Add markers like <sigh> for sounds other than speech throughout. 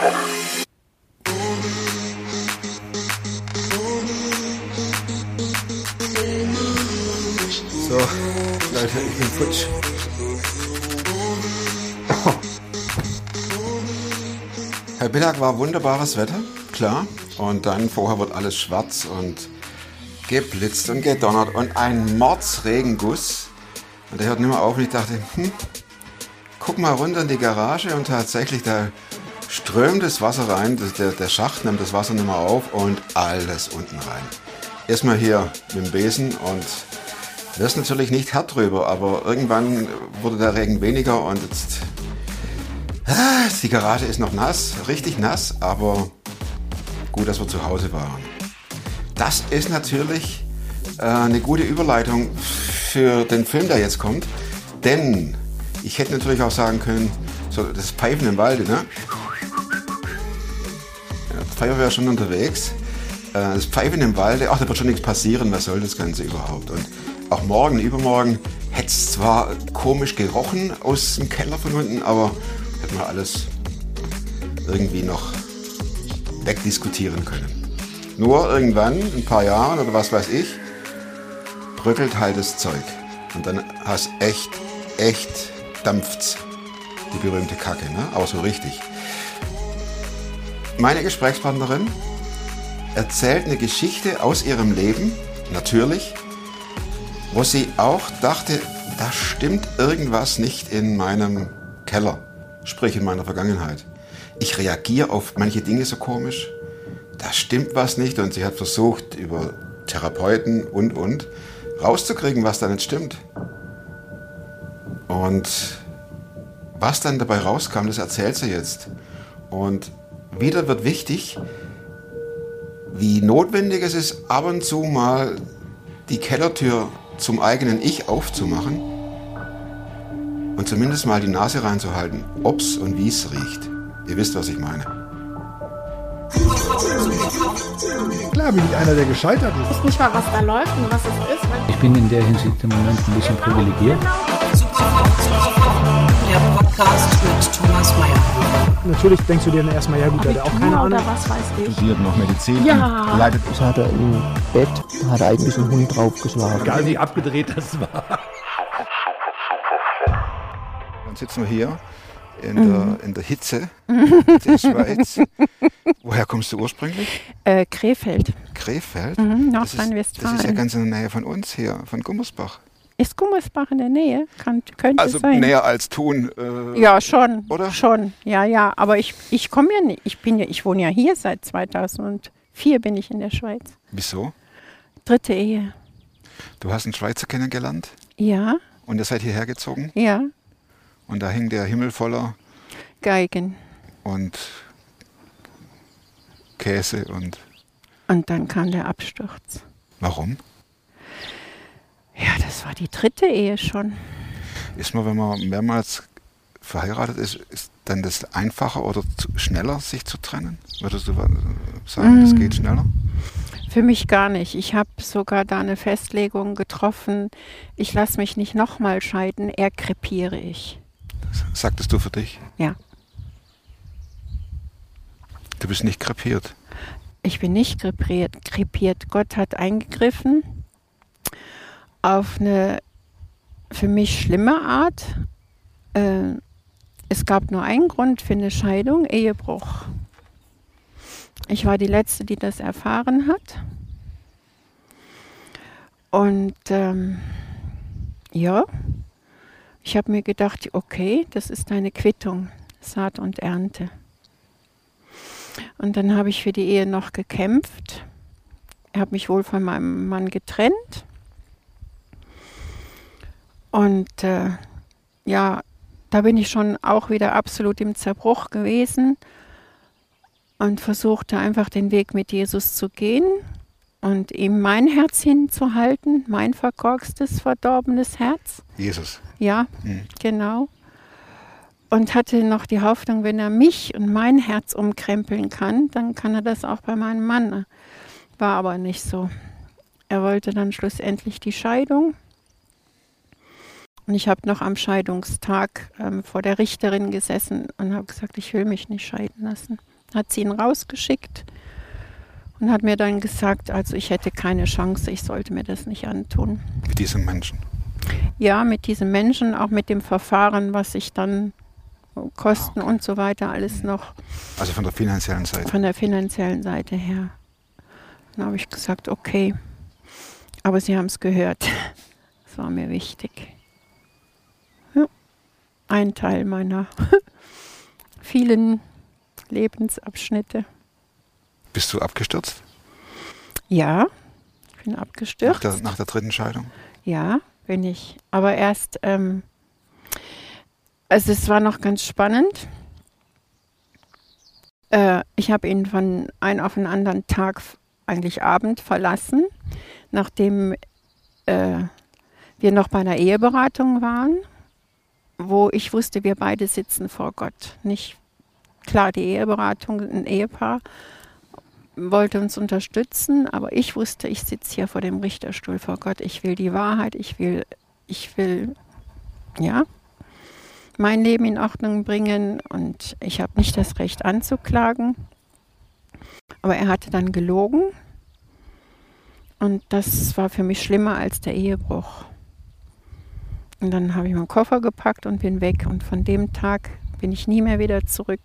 So, Leute, ich bin futsch. Herr Mittag war wunderbares Wetter, klar. Und dann vorher wird alles schwarz und geblitzt und gedonnert und ein Mordsregenguss. Und der hört nicht mehr auf und ich dachte, hm, guck mal runter in die Garage und tatsächlich da strömt das Wasser rein, der, der Schacht nimmt das Wasser nicht mehr auf und alles unten rein. Erstmal hier mit dem Besen und wirst natürlich nicht hart drüber, aber irgendwann wurde der Regen weniger und jetzt ah, die Garage ist noch nass, richtig nass, aber gut, dass wir zu Hause waren. Das ist natürlich äh, eine gute Überleitung für den Film, der jetzt kommt, denn ich hätte natürlich auch sagen können, so das Pfeifen im Walde, ne? Feuerwehr schon unterwegs. Äh, das Pfeifen im Walde, ach, da wird schon nichts passieren, was soll das Ganze überhaupt? Und auch morgen, übermorgen hätte es zwar komisch gerochen aus dem Keller von unten, aber hätte man alles irgendwie noch wegdiskutieren können. Nur irgendwann, in ein paar Jahren oder was weiß ich, bröckelt halt das Zeug. Und dann hast echt, echt dampft's. Die berühmte Kacke, ne? Aber so richtig. Meine Gesprächspartnerin erzählt eine Geschichte aus ihrem Leben, natürlich, wo sie auch dachte, da stimmt irgendwas nicht in meinem Keller, sprich in meiner Vergangenheit. Ich reagiere auf manche Dinge so komisch, da stimmt was nicht und sie hat versucht, über Therapeuten und und rauszukriegen, was da nicht stimmt. Und was dann dabei rauskam, das erzählt sie jetzt. Und wieder wird wichtig, wie notwendig es ist, ab und zu mal die Kellertür zum eigenen Ich aufzumachen und zumindest mal die Nase reinzuhalten, ob's und wie's riecht. Ihr wisst, was ich meine. Klar bin ich einer, der gescheitert ist. Ich weiß nicht mal, was da läuft und was es ist. Ich bin in der Hinsicht im Moment ein bisschen privilegiert. Der Podcast mit Thomas Mayer. Natürlich denkst du dir dann erstmal, ja gut, der hat auch keine Abitur Ahnung. was weiß ich. studiert noch Medizin. Ja. Leidet Ich hatte im Bett, hat eigentlich ein Hund draufgeschlagen. Egal wie abgedreht das war. Dann sitzen wir hier in, der, in der Hitze der <laughs> Schweiz. Woher kommst du ursprünglich? Äh, Krefeld. Krefeld? Mhm, Das ist, das ist ja Nordrhein-Westfalen. ganz in der Nähe von uns hier, von Gummersbach. Ist Gummersbach in der Nähe? Kann, könnte Also sein. näher als Thun. Äh, Ja, schon. Oder? Schon. Ja, ja. Aber ich, ich komme ja nicht. Ich bin ja, ich wohne ja hier seit 2004 bin ich in der Schweiz. Wieso? Dritte Ehe. Du hast einen Schweizer kennengelernt Ja, und ihr seid hierher gezogen ja. und da hing der Himmel voller Geigen. und Käse und Und dann kam der Absturz. warum? Ja, das war die dritte Ehe schon. Ist man, wenn man mehrmals verheiratet ist, ist dann das einfacher oder schneller, sich zu trennen? Würdest du sagen, das geht schneller? Für mich gar nicht. Ich habe sogar da eine Festlegung getroffen. Ich lasse mich nicht nochmal scheiden, eher krepiere ich. Sagtest du für dich? Ja. Du bist nicht krepiert. Ich bin nicht krepiert. krepiert. Gott hat eingegriffen auf eine für mich schlimme Art. Äh, es gab nur einen Grund für eine Scheidung, Ehebruch. Ich war die Letzte, die das erfahren hat. Und ähm, ja, ich habe mir gedacht, okay, das ist deine Quittung, Saat und Ernte. Und dann habe ich für die Ehe noch gekämpft. Habe mich wohl von meinem Mann getrennt. Und äh, ja, da bin ich schon auch wieder absolut im Zerbruch gewesen und versuchte einfach den Weg mit Jesus zu gehen und ihm mein Herz hinzuhalten, mein verkorkstes, verdorbenes Herz. Jesus. Ja, Mhm. genau. Und hatte noch die Hoffnung, wenn er mich und mein Herz umkrempeln kann, dann kann er das auch bei meinem Mann. War aber nicht so. Er wollte dann schlussendlich die Scheidung. Und ich habe noch am Scheidungstag ähm, vor der Richterin gesessen und habe gesagt, ich will mich nicht scheiden lassen. hat sie ihn rausgeschickt und hat mir dann gesagt, also ich hätte keine Chance, ich sollte mir das nicht antun. Mit diesem Menschen. Ja, mit diesem Menschen, auch mit dem Verfahren, was ich dann Kosten und so weiter alles noch Also von der finanziellen Seite. von der finanziellen Seite her. Dann habe ich gesagt, okay. Aber sie haben es gehört. <laughs> Das war mir wichtig. Ein Teil meiner <laughs> vielen Lebensabschnitte. Bist du abgestürzt? Ja, ich bin Nach abgestürzt. der, nach der dritten Scheidung? Ja, bin ich. Aber erst, ähm, also es war noch ganz spannend. Äh, ich habe ihn von einem auf den anderen Tag, eigentlich Abend, verlassen, nachdem äh, wir noch bei einer Eheberatung waren, wo ich wusste, wir beide sitzen vor Gott. Nicht klar, die Eheberatung, ein Ehepaar wollte uns unterstützen, aber ich wusste, ich sitze hier vor dem Richterstuhl vor Gott. Ich will die Wahrheit, ich will, ich will, ja, mein Leben in Ordnung bringen und ich habe nicht das Recht anzuklagen. Aber er hatte dann gelogen und das war für mich schlimmer als der Ehebruch. Und dann habe ich meinen Koffer gepackt und bin weg und von dem Tag bin ich nie mehr wieder zurück.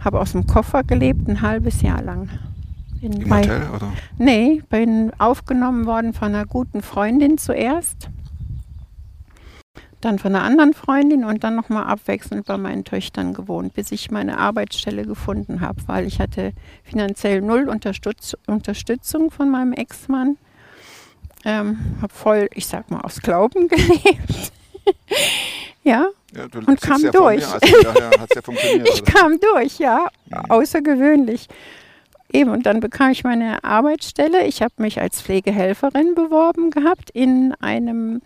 Habe aus dem Koffer gelebt, ein halbes Jahr lang. Bin Im bei- Hotel oder? Nee, bin aufgenommen worden von einer guten Freundin zuerst. Dann von einer anderen Freundin und dann nochmal abwechselnd bei meinen Töchtern gewohnt, bis ich meine Arbeitsstelle gefunden habe, weil ich hatte finanziell null Unterstütz Unterstützung von meinem Ex-Mann. Ähm, habe voll, ich sag mal, aus Glauben <laughs> gelebt. ja, Ja, Und kam ja durch. Also <laughs> ich oder? kam durch, ja, außergewöhnlich. Eben, und dann bekam ich meine Arbeitsstelle. Ich habe mich als Pflegehelferin beworben gehabt in einem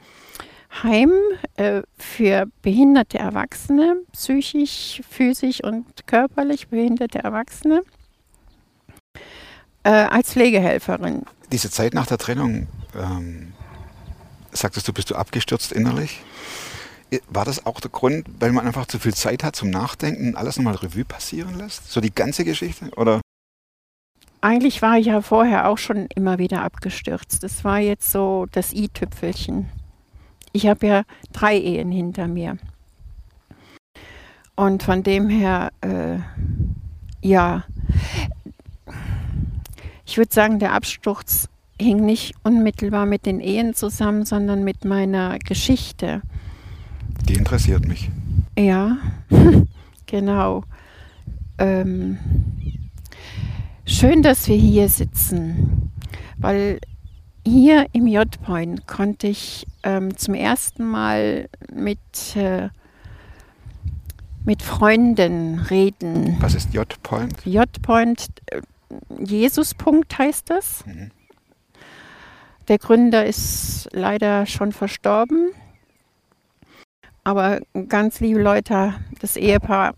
Heim äh, für behinderte Erwachsene, psychisch, physisch und körperlich behinderte Erwachsene, äh, als Pflegehelferin. Diese Zeit nach der Trennung, ähm, sagtest du, bist du abgestürzt innerlich? War das auch der Grund, weil man einfach zu viel Zeit hat zum Nachdenken und alles nochmal Revue passieren lässt? So die ganze Geschichte? Oder? Eigentlich war ich ja vorher auch schon immer wieder abgestürzt. Das war jetzt so das i-Tüpfelchen. Ich habe ja drei Ehen hinter mir. Und von dem her, äh, ja, ich würde sagen, der Absturz hing nicht unmittelbar mit den Ehen zusammen, sondern mit meiner Geschichte. Die interessiert mich. Ja, <laughs> genau. Ähm, schön, dass wir hier sitzen, weil hier im J-Point konnte ich ähm, zum ersten Mal mit, äh, mit Freunden reden. Was ist J-Point? J-Point, äh, Jesus-Punkt heißt das. Mhm. Der Gründer ist leider schon verstorben. Aber ganz liebe Leute, das Ehepaar,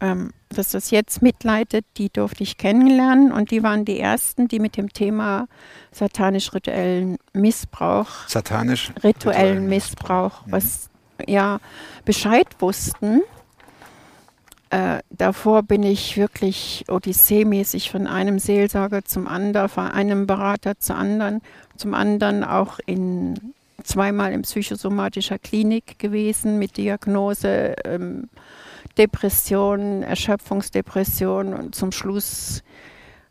ähm, das das jetzt mitleitet, die durfte ich kennenlernen. Und die waren die ersten, die mit dem Thema satanisch-rituellen Missbrauch Satanisch? rituellen Missbrauch, Mhm. was ja Bescheid wussten. Äh, davor bin ich wirklich Odyssee-mäßig von einem Seelsorger zum anderen, von einem Berater zum anderen, zum anderen auch in zweimal in psychosomatischer Klinik gewesen mit Diagnose ähm, Depression, Erschöpfungsdepression und zum Schluss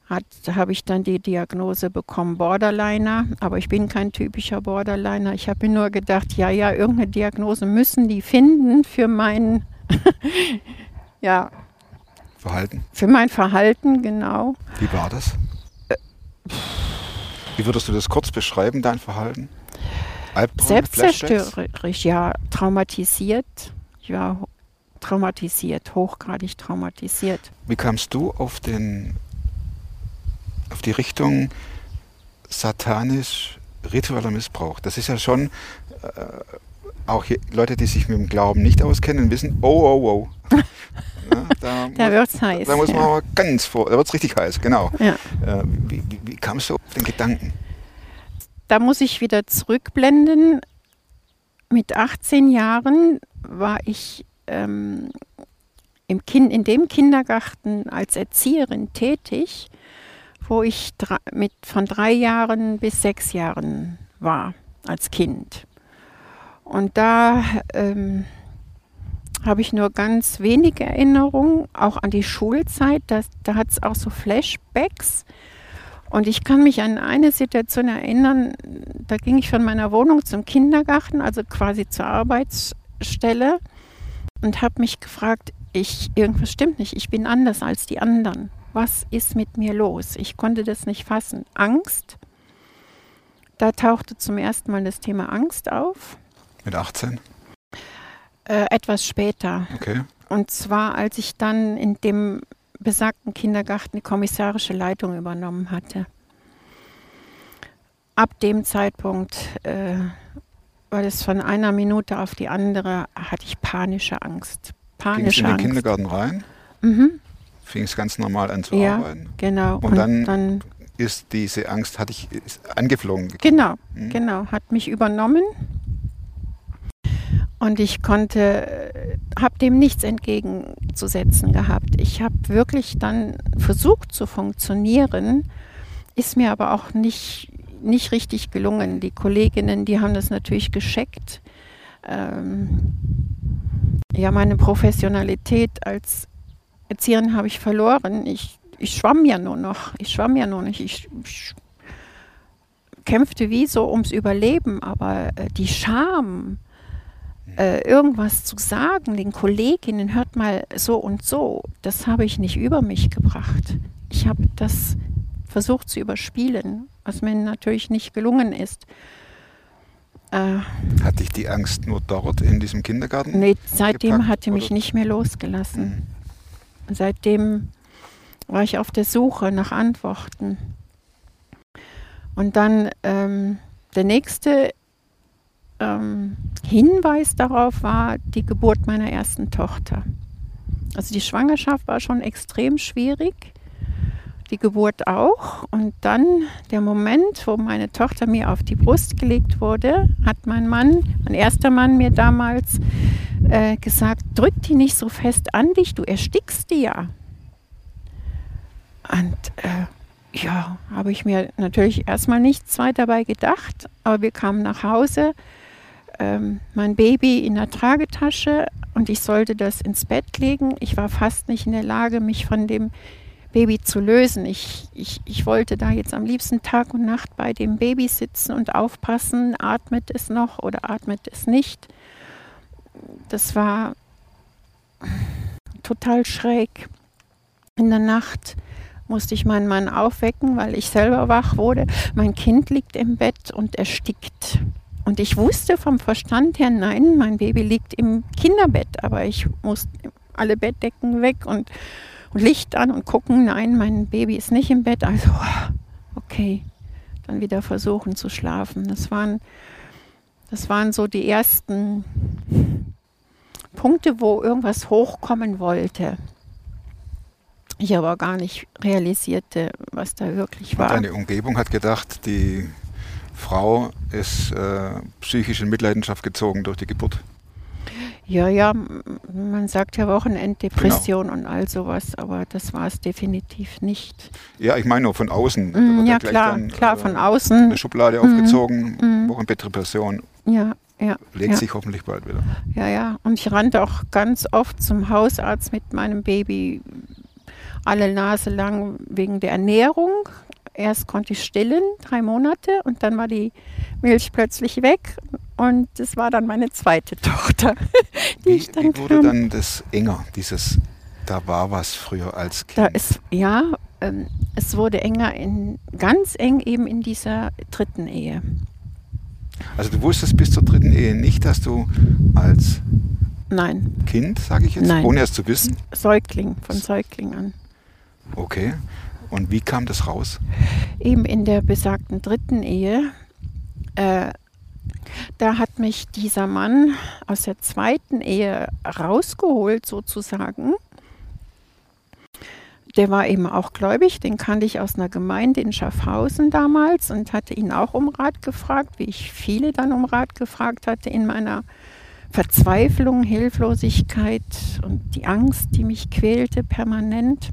habe ich dann die Diagnose bekommen, Borderliner. Aber ich bin kein typischer Borderliner. Ich habe mir nur gedacht, ja, ja, irgendeine Diagnose müssen die finden für mein, <laughs> ja, Verhalten? für mein Verhalten, genau. Wie war das? Wie würdest du das kurz beschreiben, dein Verhalten? Albträume? Selbstzerstörerisch, ja, traumatisiert. Ich war traumatisiert, hochgradig traumatisiert. Wie kamst du auf den auf die Richtung satanisch ritueller Missbrauch? Das ist ja schon äh, auch hier, Leute, die sich mit dem Glauben nicht auskennen, wissen, oh, oh, oh. <laughs> Ja, da, Da muss, wird's heiß. da muss man ja. aber ganz vor, da wird es richtig heiß, genau. Ja. Äh, wie, wie, wie kamst du auf den Gedanken? Da muss ich wieder zurückblenden. Mit 18 Jahren war ich ähm, im kind, in dem Kindergarten als Erzieherin tätig, wo ich drei, mit, von drei Jahren bis sechs Jahren war als Kind. Und da ähm, habe ich nur ganz wenige Erinnerungen, auch an die Schulzeit. Das, da hat es auch so Flashbacks. Und ich kann mich an eine Situation erinnern, da ging ich von meiner Wohnung zum Kindergarten, also quasi zur Arbeitsstelle, und habe mich gefragt, ich, irgendwas stimmt nicht, ich bin anders als die anderen. Was ist mit mir los? Ich konnte das nicht fassen. Angst. Da tauchte zum ersten Mal das Thema Angst auf. Mit 18? Äh, etwas später. Okay. Und zwar, als ich dann in dem besagten Kindergarten die kommissarische Leitung übernommen hatte. Ab dem Zeitpunkt, äh, weil es von einer Minute auf die andere, hatte ich panische Angst. Ging es Panische in den Angst. Kindergarten rein? Mhm. Fing es ganz normal an zu Ja, arbeiten? genau. Und dann- dann Ist diese Angst, hatte ich, angeflogen gekommen? Genau, Mhm. genau, hat mich übernommen. Und ich konnte, habe dem nichts entgegenzusetzen gehabt. Ich habe wirklich dann versucht zu funktionieren, ist mir aber auch nicht, nicht richtig gelungen. Die Kolleginnen, die haben das natürlich gescheckt. Ähm, ja, meine Professionalität als Erzieherin habe ich verloren. Ich, ich schwamm ja nur noch. Ich schwamm ja nur nicht. Ich, ich kämpfte wie so ums Überleben, aber äh, die Scham, äh, irgendwas zu sagen, den Kolleginnen, hört mal so und so, das habe ich nicht über mich gebracht. Ich habe das versucht zu überspielen, was mir natürlich nicht gelungen ist. Äh, Hatte ich die Angst nur dort in diesem Kindergarten? nee, seitdem gepackt, hat er mich oder? nicht mehr losgelassen. Mhm. Seitdem war ich auf der Suche nach Antworten. Und dann ähm, der nächste ähm, Hinweis darauf war die Geburt meiner ersten Tochter. Also die Schwangerschaft war schon extrem schwierig, die Geburt auch. Und dann der Moment, wo meine Tochter mir auf die Brust gelegt wurde, hat mein Mann, mein erster Mann mir damals äh, gesagt, drück die nicht so fest an dich, du erstickst die ja. Und äh, ja, habe ich mir natürlich erstmal nichts weiter dabei gedacht, aber wir kamen nach Hause, ähm, mein Baby in der Tragetasche und ich sollte das ins Bett legen. Ich war fast nicht in der Lage, mich von dem Baby zu lösen. Ich, ich, ich wollte da jetzt am liebsten Tag und Nacht bei dem Baby sitzen und aufpassen, atmet es noch oder atmet es nicht. Das war total schräg. In der Nacht musste ich meinen Mann aufwecken, weil ich selber wach wurde. Mein Kind liegt im Bett und erstickt. Und ich wusste vom Verstand her, nein, mein Baby liegt im Kinderbett, aber ich musste alle Bettdecken weg und, und Licht an und gucken, nein, mein Baby ist nicht im Bett. Also, okay, dann wieder versuchen zu schlafen. Das waren, das waren so die ersten Punkte, wo irgendwas hochkommen wollte. Ich aber gar nicht realisierte, was da wirklich war. Deine Umgebung hat gedacht, die Frau ist äh, psychisch in Mitleidenschaft gezogen durch die Geburt. Ja, ja, man sagt ja Wochenenddepression und all sowas, aber das war es definitiv nicht. Ja, ich meine nur von außen. Mm, ja, klar, dann, klar, äh, von außen. Eine Schublade Mhm. aufgezogen, Mhm. Wochenbettdepression, Ja, ja. legt ja. sich hoffentlich bald wieder. Ja, ja. Und ich rannte auch ganz oft zum Hausarzt mit meinem Baby alle Nase lang wegen der Ernährung. Erst konnte ich stillen, drei Monate, und dann war die Milch plötzlich weg. Und das war dann meine zweite <laughs> Tochter, die Wie, ich dann wie wurde kam. dann das enger, dieses, da war was früher als Kind? Da ist, ja, ähm, es wurde enger, in, ganz eng eben in dieser dritten Ehe. Also du wusstest bis zur dritten Ehe nicht, dass du als Nein, Kind, sage ich jetzt, Nein. ohne es zu wissen, Säugling, von Säugling an. okay. Und wie kam das raus? eben in der besagten dritten Ehe, äh, da hat mich dieser Mann aus der zweiten Ehe rausgeholt sozusagen. Der war eben auch gläubig, den kannte ich aus einer Gemeinde in Schaffhausen damals und hatte ihn auch um Rat gefragt, wie ich viele dann um Rat gefragt hatte in meiner Verzweiflung, Hilflosigkeit und die Angst, die mich quälte permanent.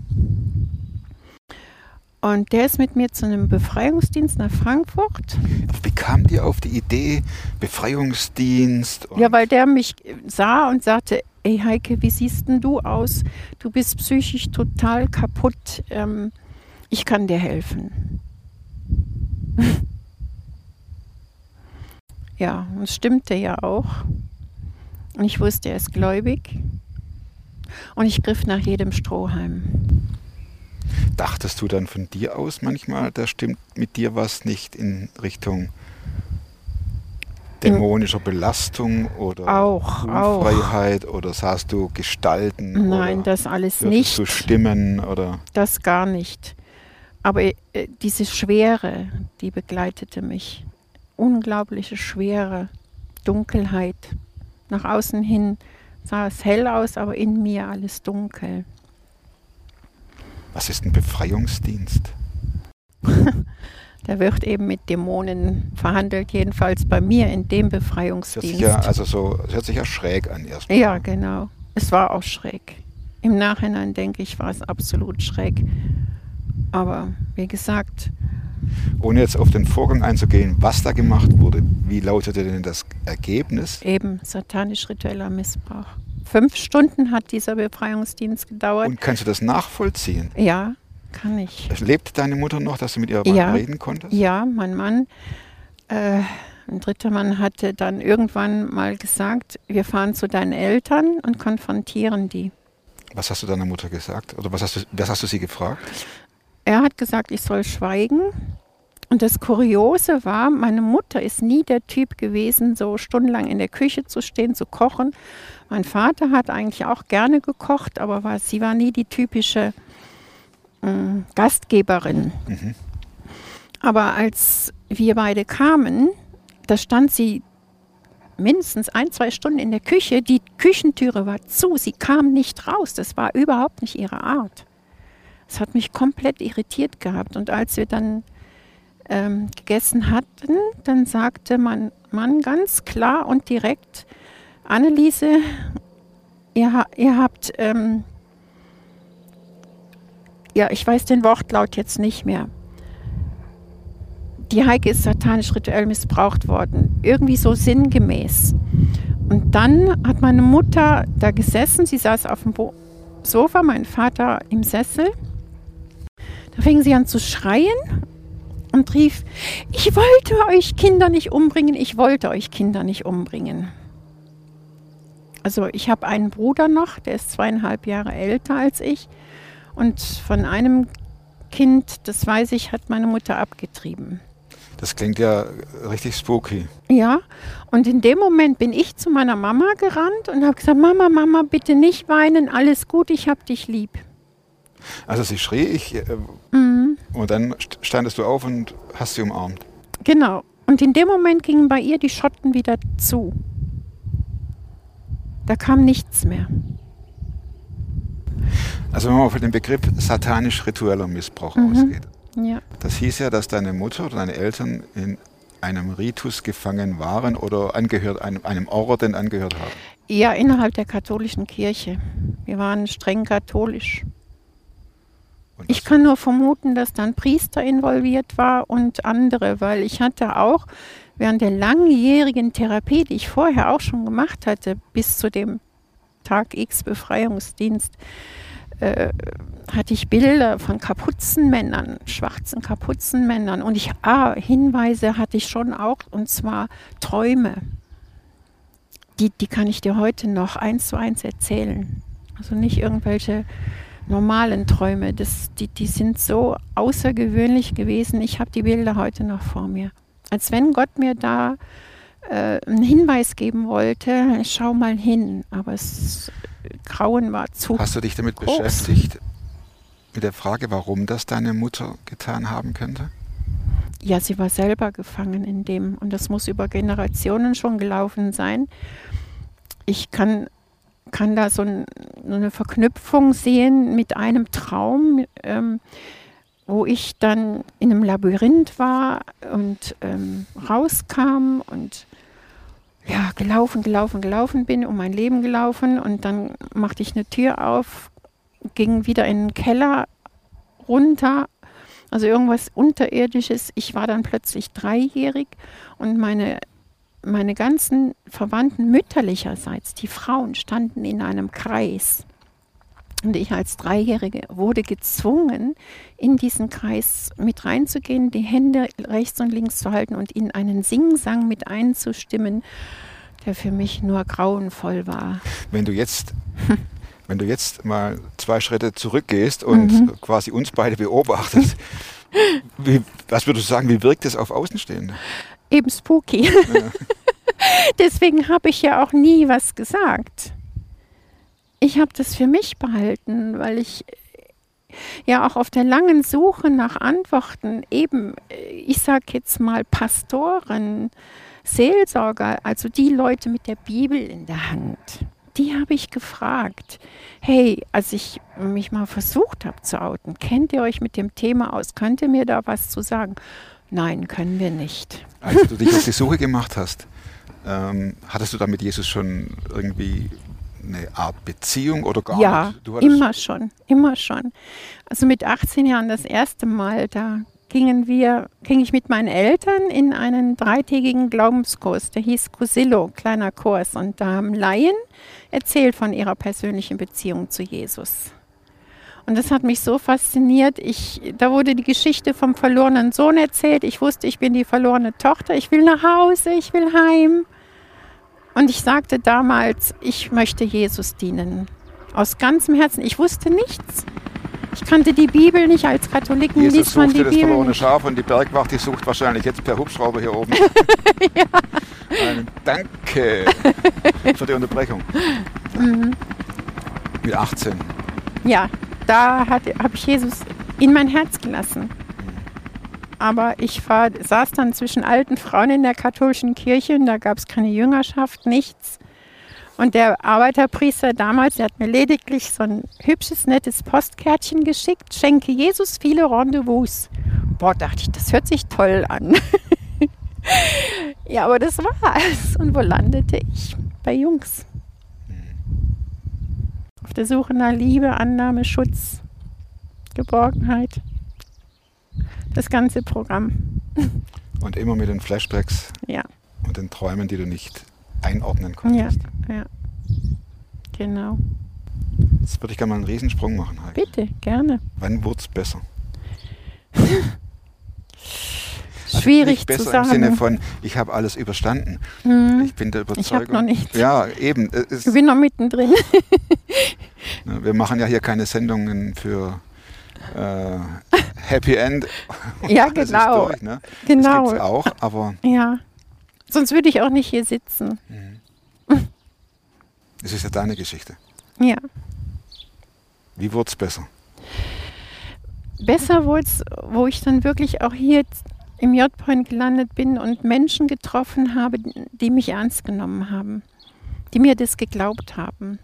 Und der ist mit mir zu einem Befreiungsdienst nach Frankfurt. Wie kam dir auf die Idee, Befreiungsdienst? Ja, weil der mich sah und sagte, ey Heike, wie siehst denn du aus? Du bist psychisch total kaputt. Ähm, ich kann dir helfen. <laughs> ja, und es stimmte ja auch. Und ich wusste, er ist gläubig. Und ich griff nach jedem Strohhalm. Dachtest du dann von dir aus manchmal, da stimmt mit dir was nicht in Richtung dämonischer Belastung oder Auch, auch. Unfreiheit oder sahst du Gestalten? Nein, das alles nicht. du Stimmen oder Das gar nicht. Aber äh, diese Schwere, die begleitete mich. Unglaubliche Schwere, Dunkelheit. Nach außen hin sah es hell aus, aber in mir alles dunkel. Was ist ein Befreiungsdienst? <laughs> Da wird eben mit Dämonen verhandelt, jedenfalls bei mir in dem Befreiungsdienst. ja, also so, das hört sich ja schräg an erstmal. Ja, genau. Es war auch schräg. Im Nachhinein denke ich, war es absolut schräg. Aber wie gesagt, Ohne jetzt auf den Vorgang einzugehen, was da gemacht wurde, wie lautete denn das Ergebnis? eben satanisch-ritueller Missbrauch. Fünf Stunden hat dieser Befreiungsdienst gedauert. Und kannst du das nachvollziehen? Ja, kann ich. Lebt deine Mutter noch, dass du mit ihr Ja. reden konntest? Ja, mein Mann, äh, ein dritter Mann hatte dann irgendwann mal gesagt, wir fahren zu deinen Eltern und konfrontieren die. Was hast du deiner Mutter gesagt? Oder was hast du, was hast du sie gefragt? Er hat gesagt, ich soll schweigen. Und das Kuriose war, meine Mutter ist nie der Typ gewesen, so stundenlang in der Küche zu stehen, zu kochen. Mein Vater hat eigentlich auch gerne gekocht, aber war, sie war nie die typische mh, Gastgeberin. Aber als wir beide kamen, da stand sie mindestens ein, zwei Stunden in der Küche. Die Küchentüre war zu, sie kam nicht raus. Das war überhaupt nicht ihre Art. Das hat mich komplett irritiert gehabt. Und als wir dann ähm, gegessen hatten, dann sagte mein Mann ganz klar und direkt, Anneliese, ihr, ihr habt, ähm, ja, ich weiß den Wortlaut jetzt nicht mehr. Die Heike ist satanisch rituell missbraucht worden. Irgendwie so sinngemäß. Und dann hat meine Mutter da gesessen, sie saß auf dem Bo Sofa, mein Vater im Sessel. Da fing sie an zu schreien und rief, ich wollte euch Kinder nicht umbringen, ich wollte euch Kinder nicht umbringen. Also ich habe einen Bruder noch, der ist zweieinhalb Jahre älter als ich. Und von einem Kind, das weiß ich, hat meine Mutter abgetrieben. Das klingt ja richtig spooky. Ja, und in dem Moment bin ich zu meiner Mama gerannt und habe gesagt, Mama, Mama, bitte nicht weinen, alles gut, ich hab dich lieb. Also sie schrie ich äh, Mhm. und dann st- standest du auf und hast sie umarmt. Genau. Und in dem Moment gingen bei ihr die Schotten wieder zu. Da kam nichts mehr. Also wenn man von dem Begriff satanisch-ritueller Missbrauch Mhm. ausgeht. Ja. Das hieß ja, dass deine Mutter oder deine Eltern in einem Ritus gefangen waren oder angehört, einem, einem Orden angehört haben. ja, innerhalb der katholischen Kirche. Wir waren streng katholisch. Ich kann nur vermuten, dass dann Priester involviert war und andere, weil ich hatte auch während der langjährigen Therapie, die ich vorher auch schon gemacht hatte, bis zu dem Tag X Befreiungsdienst, äh, hatte ich Bilder von Kapuzenmännern, schwarzen Kapuzenmännern. Und ich, ah, Hinweise hatte ich schon auch, und zwar Träume. Die, die kann ich dir heute noch eins zu eins erzählen. Also nicht irgendwelche normalen Träume. Das, die, die sind so außergewöhnlich gewesen. Ich habe die Bilder heute noch vor mir. Als wenn Gott mir da äh, einen Hinweis geben wollte, schau mal hin. Aber das Grauen war zu. Hast du dich damit groß. beschäftigt? Mit der Frage, warum das deine Mutter getan haben könnte? Ja, sie war selber gefangen in dem. Und das muss über Generationen schon gelaufen sein. Ich kann, kann da so, ein, so eine Verknüpfung sehen mit einem Traum, ähm, wo ich dann in einem Labyrinth war und ähm, rauskam und ja, gelaufen, gelaufen, gelaufen bin, um mein Leben gelaufen und dann machte ich eine Tür auf, ging wieder in den Keller runter, also irgendwas Unterirdisches. Ich war dann plötzlich dreijährig und meine, meine ganzen Verwandten mütterlicherseits, die Frauen, standen in einem Kreis. Und ich als Dreijährige wurde gezwungen, in diesen Kreis mit reinzugehen, die Hände rechts und links zu halten und in einen Singsang mit einzustimmen, der für mich nur grauenvoll war. Wenn du jetzt, <laughs> wenn du jetzt mal zwei Schritte zurückgehst und Mhm. quasi uns beide beobachtest, <laughs> wie, was würdest du sagen, wie wirkt es auf Außenstehende? Eben spooky. <laughs> Deswegen habe ich ja auch nie was gesagt. Ich habe das für mich behalten, weil ich äh, ja auch auf der langen Suche nach Antworten eben, äh, ich sage jetzt mal Pastoren, Seelsorger, also die Leute mit der Bibel in der Hand, die habe ich gefragt. Hey, als ich mich mal versucht habe zu outen, kennt ihr euch mit dem Thema aus? Könnt ihr mir da was zu sagen? Nein, können wir nicht. Als du dich auf die Suche gemacht hast, ähm, hattest du da mit Jesus schon irgendwie eine Art Beziehung oder gar Ja, nicht? Hattest- immer schon, immer schon. Also mit 18 Jahren das erste Mal, da gingen wir, ging ich mit meinen Eltern in einen dreitägigen Glaubenskurs, der hieß Cusillo, kleiner Kurs. Und da haben Laien erzählt von ihrer persönlichen Beziehung zu Jesus. Und das hat mich so fasziniert. Ich, da wurde die Geschichte vom verlorenen Sohn erzählt. Ich wusste, ich bin die verlorene Tochter. Ich will nach Hause, ich will heim. Und ich sagte damals, ich möchte Jesus dienen. Aus ganzem Herzen. Ich wusste nichts. Ich kannte die Bibel nicht. Als Katholiken Jesus liest man die das Bibel verlorene nicht. Schaf und die Bergwacht, die sucht wahrscheinlich jetzt per Hubschrauber hier oben. <laughs> Ein Danke für die Unterbrechung. Mhm. Mit 18. Ja, da habe ich Jesus in mein Herz gelassen. Aber ich war, saß dann zwischen alten Frauen in der katholischen Kirche und da gab es keine Jüngerschaft, nichts. Und der Arbeiterpriester damals, der hat mir lediglich so ein hübsches, nettes Postkärtchen geschickt, schenke Jesus viele Rendezvous. Boah, dachte ich, das hört sich toll an. <laughs> ja, aber das war's. Und wo landete ich? Bei Jungs. Der Suche nach Liebe, Annahme, Schutz, Geborgenheit. Das ganze Programm. <laughs> Und immer mit den Flashbacks Ja, und den Träumen, die du nicht einordnen ja, konntest. ja. Genau. Jetzt würde ich gerne mal einen Riesensprung machen, Heike. Bitte, gerne. Wann wurde es besser? <laughs> Schwierig Nicht zu besser im Sinne sagen. von, ich habe alles überstanden. Hm, Ich bin der Überzeugung. Ich hab noch nichts. Ja, eben. Ich bin noch mittendrin. <laughs> Ne, Wir machen ja hier keine Sendungen für äh, Happy End. <laughs> Ja, <laughs> genau. Durch, ne? Genau. Das gibt's auch, aber Ja. Sonst würde ich auch nicht hier sitzen. es ist ja deine Geschichte. Ja. Wie wurde es besser? Besser wurde es, wo ich dann wirklich auch hier im J-Point gelandet bin und Menschen getroffen habe, die mich ernst genommen haben, die mir das geglaubt haben,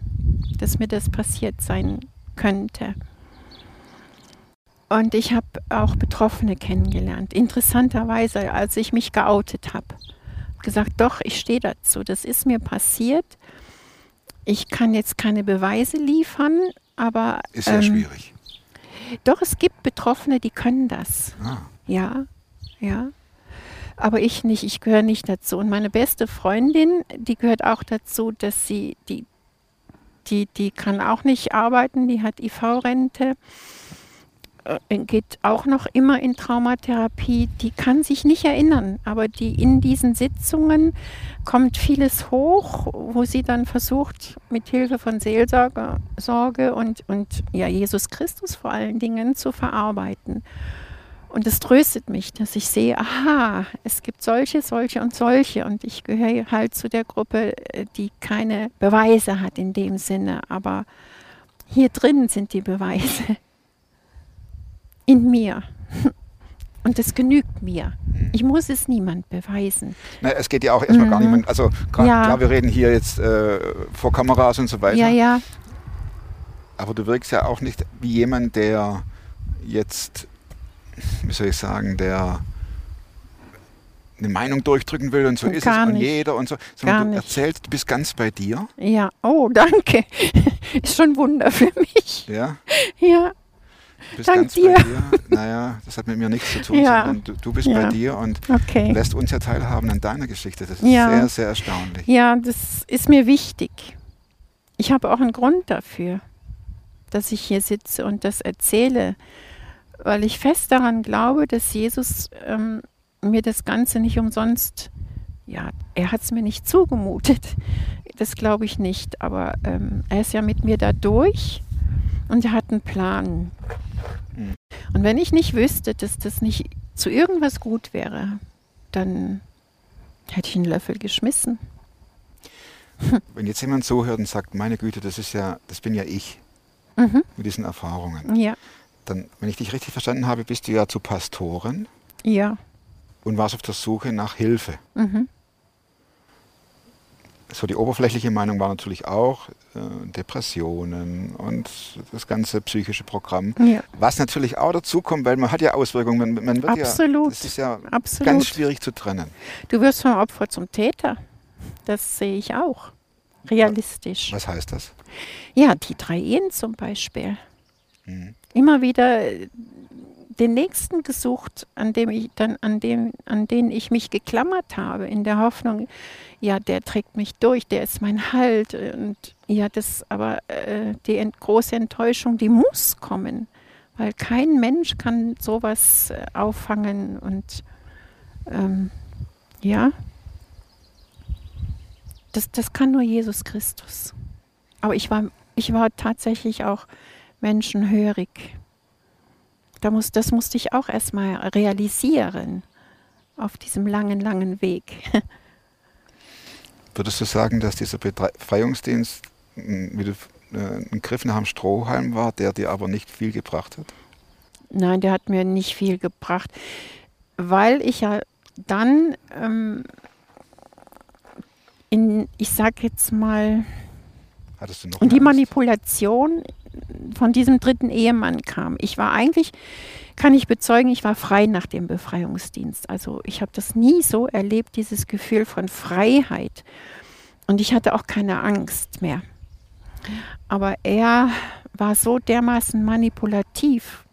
dass mir das passiert sein könnte. Und ich habe auch Betroffene kennengelernt. Interessanterweise, als ich mich geoutet habe, gesagt, doch, ich stehe dazu, das ist mir passiert. Ich kann jetzt keine Beweise liefern, aber Ist ja ähm, schwierig. doch, es gibt Betroffene, die können das. Ah, Ja, ja. Aber ich nicht, ich gehöre nicht dazu. Und meine beste Freundin, die gehört auch dazu, dass sie, die, die, die kann auch nicht arbeiten, die hat IV-Rente, äh, geht auch noch immer in Traumatherapie, die kann sich nicht erinnern, aber die in diesen Sitzungen kommt vieles hoch, wo sie dann versucht, mit Hilfe von Seelsorge Sorge und, und ja, Jesus Christus vor allen Dingen zu verarbeiten. Und es tröstet mich, dass ich sehe, aha, es gibt solche, solche und solche. Und ich gehöre halt zu der Gruppe, äh, die keine Beweise hat in dem Sinne. Aber hier drin sind die Beweise. In mir. Und es genügt mir. Ich muss es niemand beweisen. Na, es geht ja auch erstmal gar Mhm. niemand. Also klar, Ja. klar, wir reden hier jetzt äh, vor Kameras und so weiter. Ja, ja, Aber du wirkst ja auch nicht wie jemand, der jetzt, wie soll ich sagen, der eine Meinung durchdrücken will und so ist Gar es und nicht. jeder und so, sondern du erzählst, du bist ganz bei dir, Ja, oh, danke. <laughs> Ist schon ein Wunder für mich. ja, Ja, du bist Dank ganz dir. bei dir. Naja, das hat mit mir nichts zu tun, Ja. sondern du, du bist Ja. bei dir und okay. lässt uns ja teilhaben an deiner Geschichte. Das ist Ja. sehr, sehr erstaunlich. Ja, das ist mir wichtig. Ich habe auch einen Grund dafür, dass ich hier sitze und das erzähle, weil ich fest daran glaube, dass Jesus ähm, mir das Ganze nicht umsonst, ja, er hat es mir nicht zugemutet. Das glaube ich nicht, aber ähm, er ist ja mit mir da durch und er hat einen Plan. Mhm. Und wenn ich nicht wüsste, dass das nicht zu irgendwas gut wäre, dann hätte ich einen Löffel geschmissen. <laughs> Wenn jetzt jemand zuhört und sagt, meine Güte, das ist ja, das bin ja ich Mhm. mit diesen Erfahrungen, Ja, dann, wenn ich dich richtig verstanden habe, bist du ja zu Pastorin ja. und warst auf der Suche nach Hilfe. Mhm. So die oberflächliche Meinung war natürlich auch äh, Depressionen und das ganze psychische Programm. Ja, Was natürlich auch dazu kommt, weil man hat ja Auswirkungen. Man, man wird Absolut. Ja, das ist ja absolut. ganz schwierig zu trennen. Du wirst vom Opfer zum Täter. Das sehe ich auch. Realistisch. Was heißt das? Ja, die drei Ehen zum Beispiel. Mhm. Immer wieder äh, den nächsten gesucht, an dem ich dann, an dem, an den ich mich geklammert habe, in der Hoffnung, ja, der trägt mich durch, der ist mein Halt. Und ja, das, aber äh, die ent große Enttäuschung, die muss kommen, weil kein Mensch kann sowas äh, auffangen und ähm, ja, das, das kann nur Jesus Christus. Aber ich war, ich war tatsächlich auch menschenhörig. Da muss, das musste ich auch erstmal realisieren auf diesem langen, langen Weg. Würdest du sagen, dass dieser Befreiungsdienst wie du, äh, ein Griff nach dem Strohhalm war, der dir aber nicht viel gebracht hat? Nein, der hat mir nicht viel gebracht, weil ich ja dann ähm, in, ich sag jetzt mal, Und die? Manipulation von diesem dritten Ehemann kam. Ich war eigentlich, kann ich bezeugen, ich war frei nach dem Befreiungsdienst. Also ich habe das nie so erlebt, dieses Gefühl von Freiheit. Und ich hatte auch keine Angst mehr. Aber er war so dermaßen manipulativ.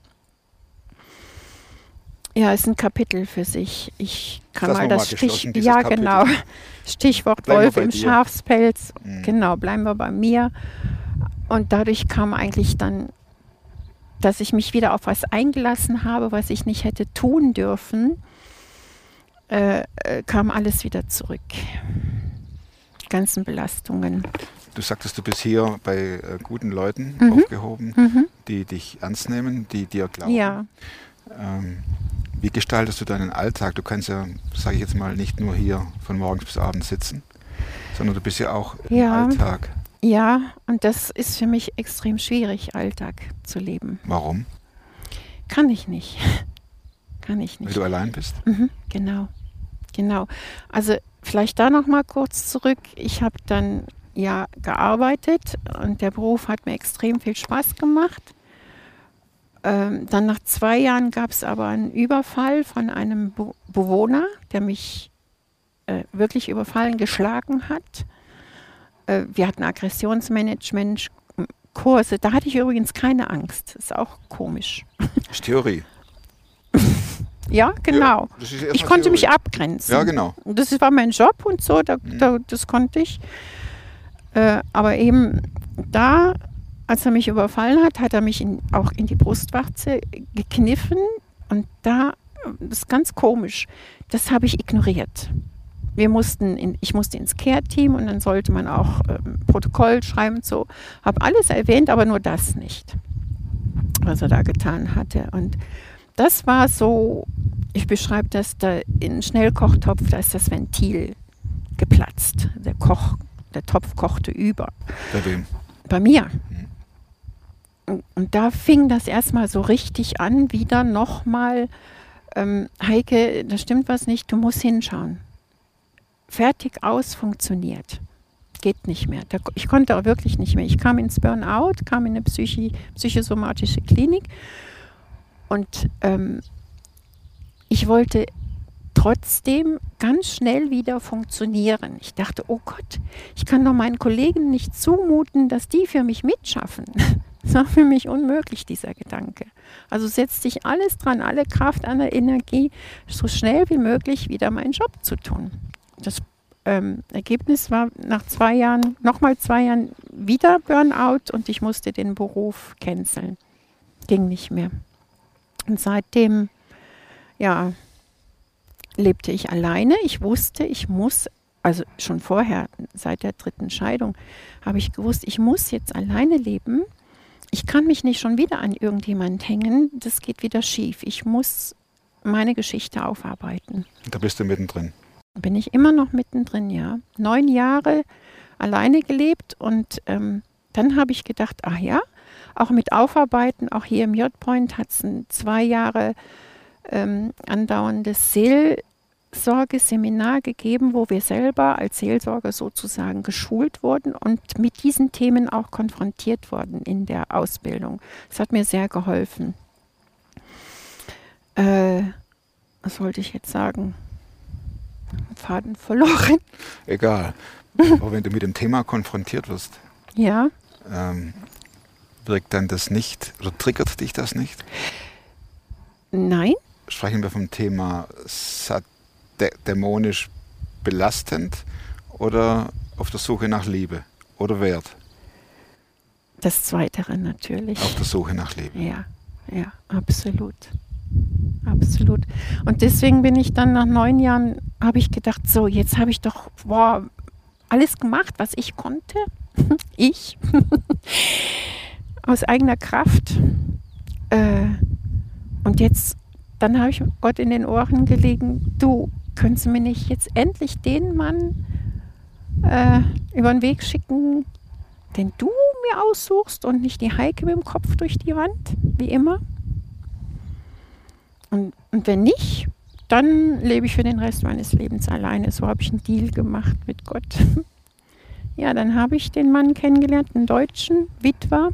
Ja, ist ein Kapitel für sich. Ich kann Lassen mal das mal Stich. Ja, Kapitel. genau. <laughs> Stichwort Bleiben Wolf im. Schafspelz. Mhm. Genau, bleiben wir bei mir. Und dadurch kam eigentlich dann, dass ich mich wieder auf was eingelassen habe, was ich nicht hätte tun dürfen, äh, äh, kam alles wieder zurück. Die ganzen Belastungen. Du sagtest, du bist hier bei äh, guten Leuten Mhm. aufgehoben, Mhm. die dich ernst nehmen, die dir glauben. Ja, Ähm, wie gestaltest du deinen Alltag? Du kannst ja, sage ich jetzt mal, nicht nur hier von morgens bis abends sitzen, sondern du bist ja auch im Ja. Alltag. Ja, und das ist für mich extrem schwierig, Alltag zu leben. Warum? Kann ich nicht. <laughs> Kann ich Weil nicht. du allein bist? Mhm, genau, genau. Also vielleicht da noch mal kurz zurück. Ich habe dann ja gearbeitet und der Beruf hat mir extrem viel Spaß gemacht. Ähm, dann nach zwei Jahren gab es aber einen Überfall von einem Be Bewohner, der mich äh, wirklich überfallen, geschlagen hat. Äh, wir hatten Aggressionsmanagement. Kurse, da hatte ich übrigens keine Angst. Ist auch komisch. Das <laughs> ist Theorie. Ja, genau. Ja, Ich konnte Theorie. mich abgrenzen. Ja, genau. Das war mein Job und so, da, Mhm. da, das konnte ich. Äh, aber eben da, als er mich überfallen hat, hat er mich in, auch in die Brustwarze gekniffen und da, das ist ganz komisch, das habe ich ignoriert. Wir mussten in, ich musste ins Care-Team und dann sollte man auch ähm, Protokoll schreiben und so. Habe alles erwähnt, aber nur das nicht, was er da getan hatte. Und das war so, ich beschreibe das, da in Schnellkochtopf, da ist das Ventil geplatzt. Der Koch, der Topf kochte über. Bei wem? Bei mir. Und, und da fing das erstmal so richtig an, wieder nochmal, ähm, Heike, da stimmt was nicht, du musst hinschauen. Fertig aus funktioniert. Geht nicht mehr. Ich konnte auch wirklich nicht mehr. Ich kam ins Burnout, kam in eine Psychi, psychosomatische Klinik und ähm, ich wollte trotzdem ganz schnell wieder funktionieren. Ich dachte, oh Gott, ich kann doch meinen Kollegen nicht zumuten, dass die für mich mitschaffen. <laughs> Das war für mich unmöglich, dieser Gedanke. Also setzt sich alles dran, alle Kraft, alle Energie, so schnell wie möglich wieder meinen Job zu tun. Das ähm, Ergebnis war nach zwei Jahren, nochmal zwei Jahren wieder Burnout und ich musste den Beruf canceln. Ging nicht mehr. Und seitdem, ja, lebte ich alleine. Ich wusste, ich muss, also schon vorher, seit der dritten Scheidung, habe ich gewusst, ich muss jetzt alleine leben. Ich kann mich nicht schon wieder an irgendjemand hängen. Das geht wieder schief. Ich muss meine Geschichte aufarbeiten. Da bist du mittendrin. Bin ich immer noch mittendrin, ja. Neun Jahre alleine gelebt und ähm, dann habe ich gedacht, ach ja, auch mit Aufarbeiten, auch hier im J-Point hat es zwei Jahre ähm, andauerndes Seelsorgeseminar gegeben, wo wir selber als Seelsorger sozusagen geschult wurden und mit diesen Themen auch konfrontiert wurden in der Ausbildung. Das hat mir sehr geholfen. Äh, was wollte ich jetzt sagen? Faden verloren. <laughs> Egal. Aber wenn du mit dem Thema konfrontiert wirst, Ja. ähm, wirkt dann das nicht oder triggert dich das nicht? Nein. Sprechen wir vom Thema dämonisch belastend oder auf der Suche nach Liebe oder Wert? Das Zweitere natürlich. Auf der Suche nach Liebe. Ja, ja, absolut. Absolut. Und deswegen bin ich dann nach neun Jahren, habe ich gedacht, so, jetzt habe ich doch boah, alles gemacht, was ich konnte. <laughs> ich. <laughs> Aus eigener Kraft. Äh, und jetzt, dann habe ich Gott in den Ohren gelegen, du, könntest mir nicht jetzt endlich den Mann äh, über den Weg schicken, den du mir aussuchst und nicht die Heike mit dem Kopf durch die Wand, wie immer? Und, und wenn nicht, dann lebe ich für den Rest meines Lebens alleine. So habe ich einen Deal gemacht mit Gott. <laughs> Ja, dann habe ich den Mann kennengelernt, einen Deutschen, Witwer.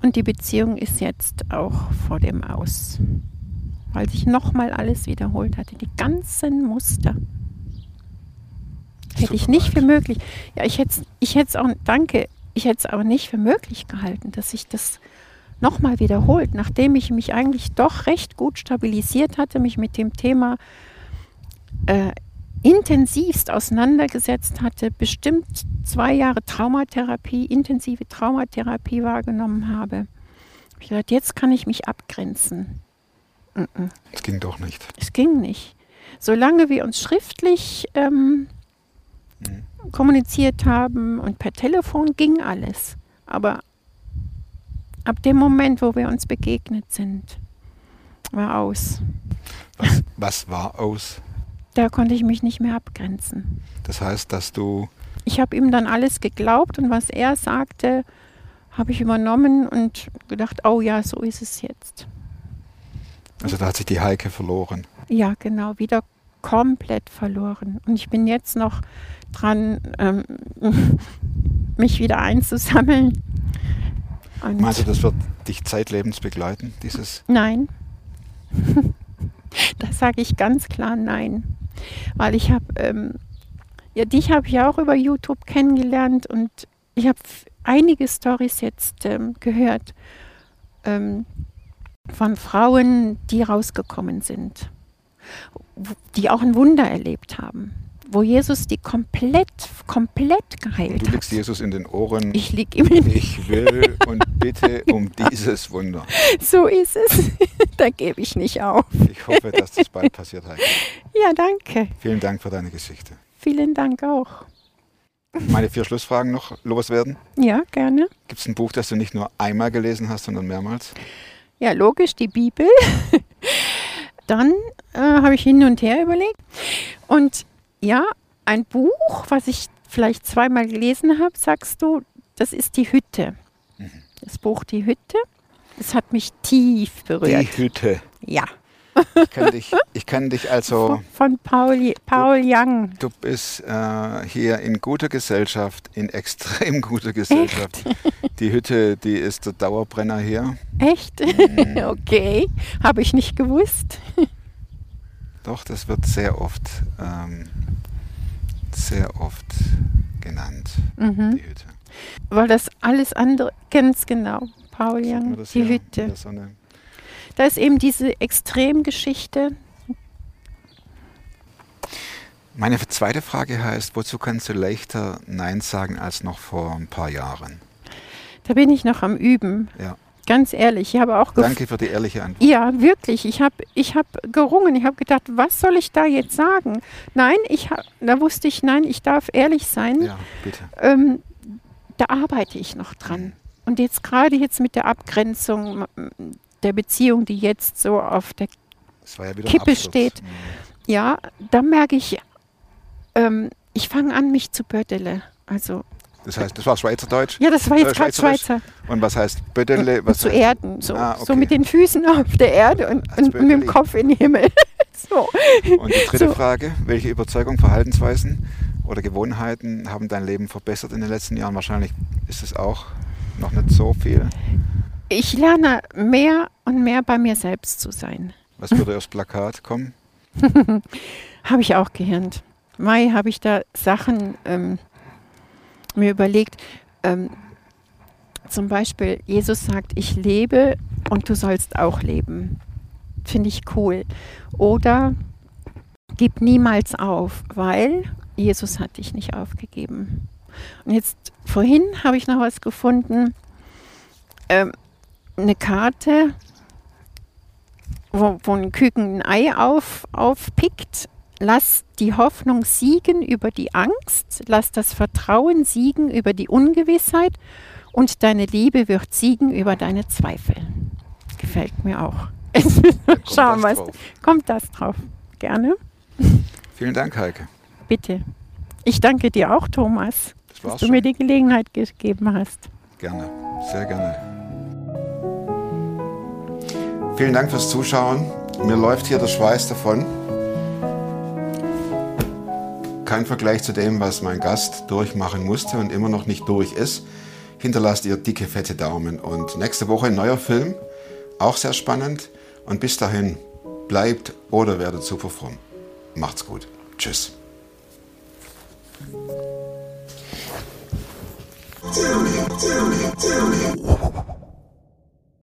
Und die Beziehung ist jetzt auch vor dem Aus. Weil sich nochmal alles wiederholt hatte. Die ganzen Muster. Hätte ich nicht für möglich. Ja, ich hätte ich hätte auch, danke, ich hätte es aber nicht für möglich gehalten, dass sich das nochmal wiederholt, nachdem ich mich eigentlich doch recht gut stabilisiert hatte, mich mit dem Thema äh, intensivst auseinandergesetzt hatte, bestimmt zwei Jahre Traumatherapie, intensive Traumatherapie wahrgenommen habe. Hab Ich gedacht, jetzt kann ich mich abgrenzen. Es ging doch nicht. Es ging nicht. Solange wir uns schriftlich ähm, Mhm. kommuniziert haben und per Telefon ging alles. Aber ab dem Moment, wo wir uns begegnet sind, war aus. Was, was war aus? Da konnte ich mich nicht mehr abgrenzen. Das heißt, dass du Ich habe ihm dann alles geglaubt und was er sagte, habe ich übernommen und gedacht, oh ja, so ist es jetzt. Also da hat sich die Heike verloren. Ja, genau, wieder komplett verloren. Und ich bin jetzt noch dran, ähm, <laughs> mich wieder einzusammeln. Und Meinst du, das wird dich zeitlebens begleiten, dieses? Nein. <laughs> da sage ich ganz klar nein. Weil ich habe, ähm, ja, dich habe ich auch über YouTube kennengelernt und ich habe einige Stories jetzt ähm, gehört ähm, von Frauen, die rausgekommen sind, die auch ein Wunder erlebt haben, wo Jesus die komplett, komplett geheilt Du hat. liegst Jesus in den Ohren. Ich liege ihm in Ich will und bitte um dieses Wunder. <laughs> So ist es. <laughs> da gebe ich nicht auf. Ich hoffe, dass das bald passiert, Heike. Ja, danke. Vielen Dank für deine Geschichte. Vielen Dank auch. Meine vier Schlussfragen noch loswerden. Ja, gerne. Gibt es ein Buch, das du nicht nur einmal gelesen hast, sondern mehrmals? Ja, logisch, die Bibel. <laughs> Dann äh, habe ich hin und her überlegt. Und ja, ein Buch, was ich vielleicht zweimal gelesen habe, sagst du, das ist die Hütte. Das Buch Die Hütte. Das hat mich tief Die berührt. Hütte. Ja, Ich kann dich, ich kann dich also, von Paul, Paul Young. du bist äh, hier in guter Gesellschaft, in <laughs> extrem guter Gesellschaft. Die Hütte, die ist der Dauerbrenner hier. Echt? <laughs> okay, habe ich nicht gewusst. Doch, das wird sehr oft, ähm, sehr oft genannt, Mhm. die Hütte. Weil das alles andere, ganz genau, Paul das die hier Hütte. Sonne? Da ist eben diese Extremgeschichte. Meine zweite Frage heißt, wozu kannst du leichter Nein sagen als noch vor ein paar Jahren? Da bin ich noch am Üben. Ja. Ganz ehrlich, ich habe auch Danke für die ehrliche Antwort. Ja, wirklich. Ich habe ich hab gerungen. Ich habe gedacht, was soll ich da jetzt sagen? Nein, ich hab, da wusste ich, nein, ich darf ehrlich sein. Ja, bitte. Ähm, da arbeite ich noch dran. Und jetzt gerade jetzt mit der Abgrenzung der Beziehung, die jetzt so auf der ja Kippe steht. Mhm. Ja, da merke ich, ähm, ich fange an, mich zu bödele. Also, Das heißt, das war Schweizerdeutsch. ja, das war Äh, jetzt gerade Schweizerisch. Schweizer. Und was heißt Bödele? Was zu heißt, erden, so, Ah, so okay. mit den Füßen auf der Erde und, und mit dem. Kopf in den Himmel. <laughs> so. Und die dritte So. Frage, welche Überzeugung, Verhaltensweisen oder Gewohnheiten haben dein Leben verbessert in den letzten Jahren? Wahrscheinlich ist es auch noch nicht so viel. Ich lerne mehr und mehr bei mir selbst zu sein. Was würde aufs Plakat kommen? <laughs> Habe ich auch gehirnt. Mai habe ich da Sachen ähm, mir überlegt. Ähm, zum Beispiel, Jesus sagt, ich lebe und du sollst auch leben. Finde ich cool. Oder gib niemals auf, weil Jesus hat dich nicht aufgegeben. Und jetzt vorhin habe ich noch was gefunden. Ähm, eine Karte, wo, wo ein Küken ein Ei auf, aufpickt. Lass die Hoffnung siegen über die Angst, lass das Vertrauen siegen über die Ungewissheit und deine Liebe wird siegen über deine Zweifel. Gefällt mir auch. Wir <laughs> Kommt schauen, das was drauf. kommt das drauf. Gerne, Vielen Dank, Heike. bitte. Ich danke dir auch, Thomas, Das dass du schon. mir die Gelegenheit gegeben hast. Gerne, sehr gerne. Vielen Dank fürs Zuschauen. Mir läuft hier der Schweiß davon. Kein Vergleich zu dem, was mein Gast durchmachen musste und immer noch nicht durch ist. Hinterlasst ihr dicke, fette Daumen. Und nächste Woche ein neuer Film, auch sehr spannend. Und bis dahin, bleibt oder werdet super fromm. Macht's gut. Tschüss. Tune in, tune in, tune in.